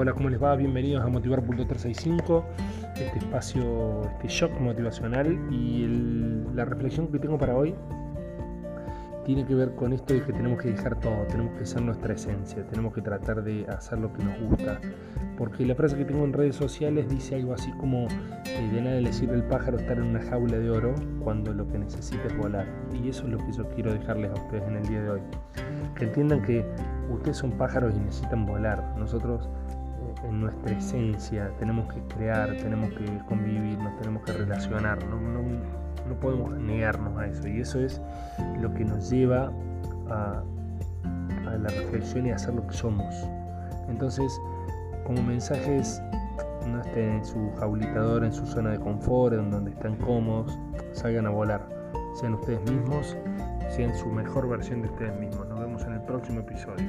Hola, ¿cómo les va? Bienvenidos a Motivar.365, este espacio, este shock motivacional y la reflexión que tengo para hoy tiene que ver con esto de que tenemos que dejar todo, tenemos que ser nuestra esencia, tenemos que tratar de hacer lo que nos gusta. Porque la frase que tengo en redes sociales dice algo así como eh, de nada le sirve el pájaro estar en una jaula de oro cuando lo que necesita es volar. Y eso es lo que yo quiero dejarles a ustedes en el día de hoy. Que entiendan que ustedes son pájaros y necesitan volar. Nosotros en nuestra esencia, tenemos que crear, tenemos que convivir, nos tenemos que relacionar, no, no, podemos negarnos a eso y eso es lo que nos lleva a, la reflexión y a hacer lo que somos. Entonces, como mensajes, no estén en su jaulitador, en su zona de confort, en donde están cómodos, salgan a volar, sean ustedes mismos, sean su mejor versión de ustedes mismos. Nos vemos en el próximo episodio.